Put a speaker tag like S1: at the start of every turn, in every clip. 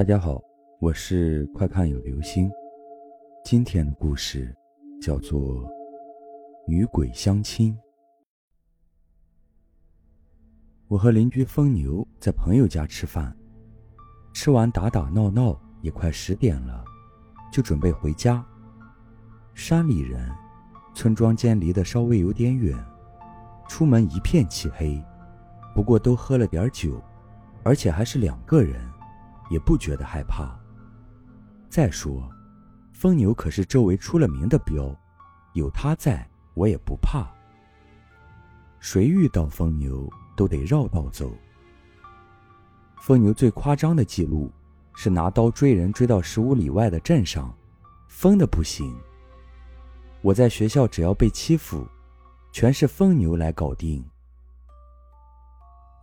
S1: 大家好，我是快看有流星。今天的故事叫做《女鬼相亲》。我和邻居疯牛在朋友家吃饭，吃完打打闹闹也快十点了，就准备回家。山里人，村庄间离得稍微有点远，出门一片漆黑。不过都喝了点酒，而且还是两个人，也不觉得害怕。再说，疯牛可是周围出了名的彪，有他在，我也不怕。谁遇到疯牛都得绕道走。疯牛最夸张的记录是拿刀追人追到十五里外的镇上，疯的不行。我在学校只要被欺负，全是疯牛来搞定。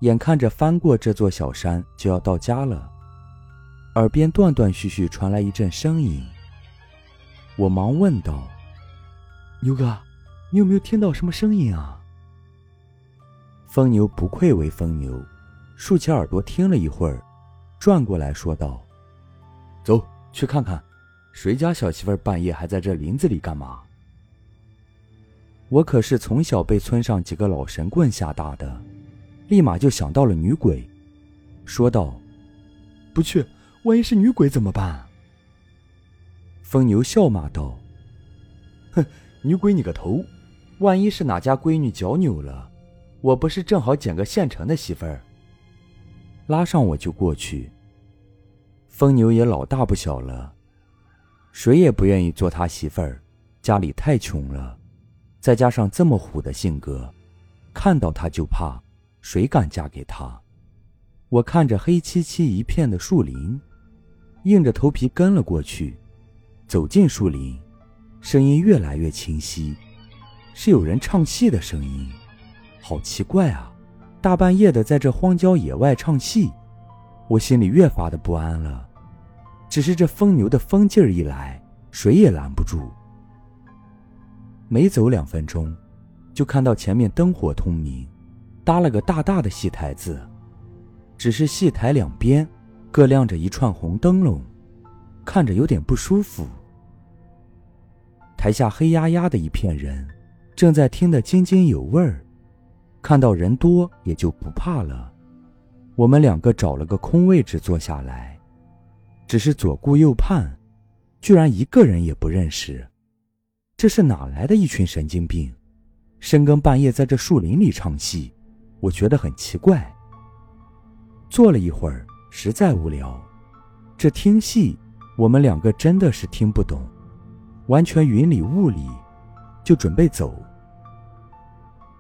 S1: 眼看着翻过这座小山就要到家了，耳边断断续续传来一阵声音。我忙问道：“牛哥，你有没有听到什么声音啊？”疯牛不愧为疯牛，竖起耳朵听了一会儿，转过来说道：“走去看看，谁家小媳妇半夜还在这林子里干嘛？”我可是从小被村上几个老神棍吓大的。立马就想到了女鬼，说道：“不去，万一是女鬼怎么办？”疯牛笑骂道：“ 哼，女鬼你个头！万一是哪家闺女脚扭了，我不是正好捡个现成的媳妇儿？拉上我就过去。”疯牛也老大不小了，谁也不愿意做他媳妇儿，家里太穷了，再加上这么虎的性格，看到他就怕。谁敢嫁给他？我看着黑漆漆一片的树林，硬着头皮跟了过去。走进树林，声音越来越清晰，是有人唱戏的声音。好奇怪啊！大半夜的在这荒郊野外唱戏，我心里越发的不安了。只是这疯牛的疯劲儿一来，谁也拦不住。没走两分钟，就看到前面灯火通明。搭了个大大的戏台子，只是戏台两边各亮着一串红灯笼，看着有点不舒服。台下黑压压的一片人，正在听得津津有味儿，看到人多也就不怕了。我们两个找了个空位置坐下来，只是左顾右盼，居然一个人也不认识。这是哪来的一群神经病？深更半夜在这树林里唱戏。我觉得很奇怪。坐了一会儿，实在无聊。这听戏，我们两个真的是听不懂，完全云里雾里，就准备走。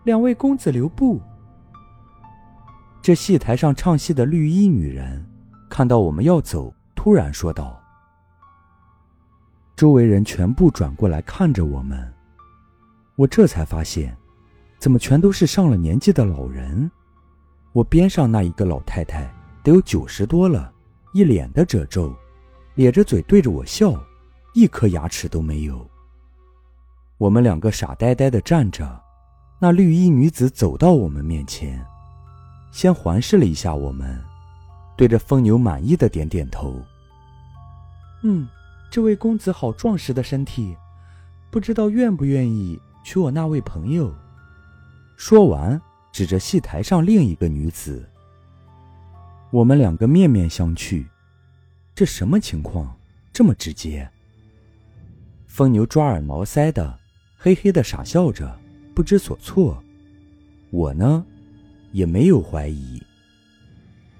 S1: 两位公子留步。这戏台上唱戏的绿衣女人看到我们要走，突然说道：“周围人全部转过来看着我们。”我这才发现。怎么全都是上了年纪的老人？我边上那一个老太太得有九十多了，一脸的褶皱，咧着嘴对着我笑，一颗牙齿都没有。我们两个傻呆呆的站着，那绿衣女子走到我们面前，先环视了一下我们，对着疯牛满意的点点头。嗯，这位公子好壮实的身体，不知道愿不愿意娶我那位朋友。说完，指着戏台上另一个女子。我们两个面面相觑，这什么情况？这么直接？疯牛抓耳挠腮的，嘿嘿的傻笑着，不知所措。我呢，也没有怀疑。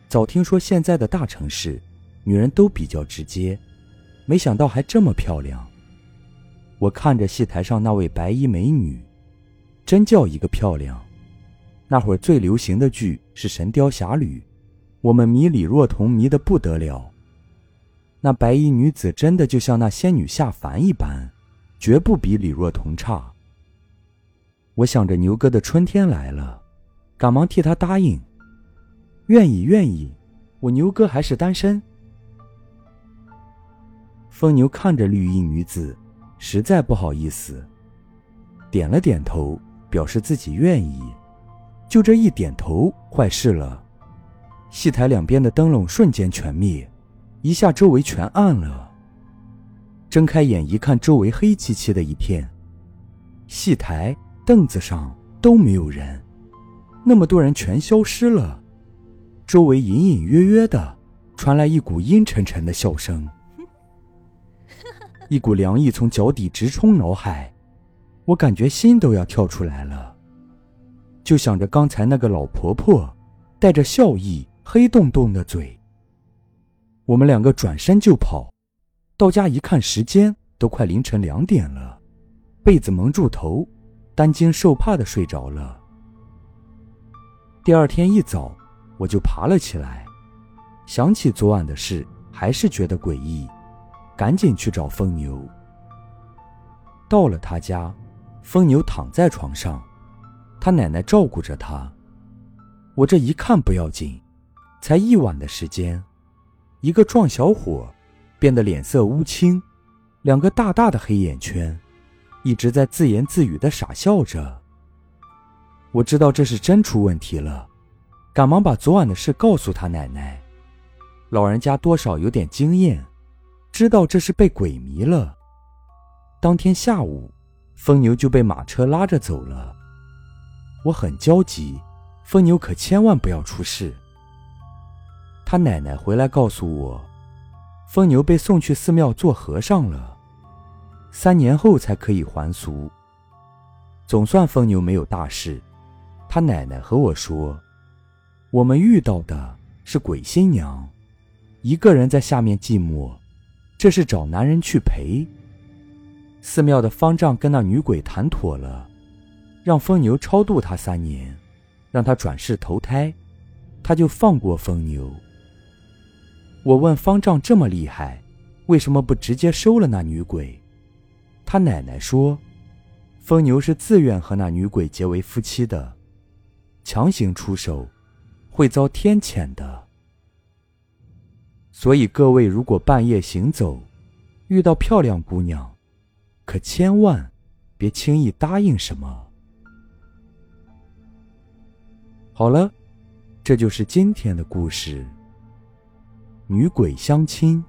S1: 早听说现在的大城市，女人都比较直接，没想到还这么漂亮。我看着戏台上那位白衣美女。真叫一个漂亮！那会儿最流行的剧是《神雕侠侣》，我们迷李若彤迷得不得了。那白衣女子真的就像那仙女下凡一般，绝不比李若彤差。我想着牛哥的春天来了，赶忙替他答应：“愿意，愿意，我牛哥还是单身。”疯牛看着绿衣女子，实在不好意思，点了点头。表示自己愿意，就这一点头，坏事了。戏台两边的灯笼瞬间全灭，一下周围全暗了。睁开眼一看，周围黑漆漆的一片，戏台、凳子上都没有人，那么多人全消失了。周围隐隐约约的传来一股阴沉沉的笑声，一股凉意从脚底直冲脑海，我感觉心都要跳出来了。就想着刚才那个老婆婆，带着笑意，黑洞洞的嘴。我们两个转身就跑。到家一看，时间都快凌晨两点了，被子蒙住头，担惊受怕的睡着了。第二天一早，我就爬了起来，想起昨晚的事，还是觉得诡异，赶紧去找疯牛。到了他家，疯牛躺在床上，他奶奶照顾着他。我这一看不要紧，才一晚的时间，一个壮小伙。变得脸色乌青，两个大大的黑眼圈，一直在自言自语的傻笑着。我知道这是真出问题了，赶忙把昨晚的事告诉他奶奶。老人家多少有点经验，知道这是被鬼迷了。当天下午，疯牛就被马车拉着走了。我很焦急，疯牛可千万不要出事。他奶奶回来告诉我。疯牛被送去寺庙做和尚了，三年后才可以还俗。总算疯牛没有大事。他奶奶和我说，我们遇到的是鬼新娘，一个人在下面寂寞，这是找男人去陪。寺庙的方丈跟那女鬼谈妥了，让疯牛超度他三年，让他转世投胎，他就放过疯牛。我问方丈这么厉害，为什么不直接收了那女鬼？他奶奶说，疯牛是自愿和那女鬼结为夫妻的，强行出手，会遭天谴的。所以各位如果半夜行走，遇到漂亮姑娘，可千万别轻易答应什么。好了，这就是今天的故事。女鬼相亲。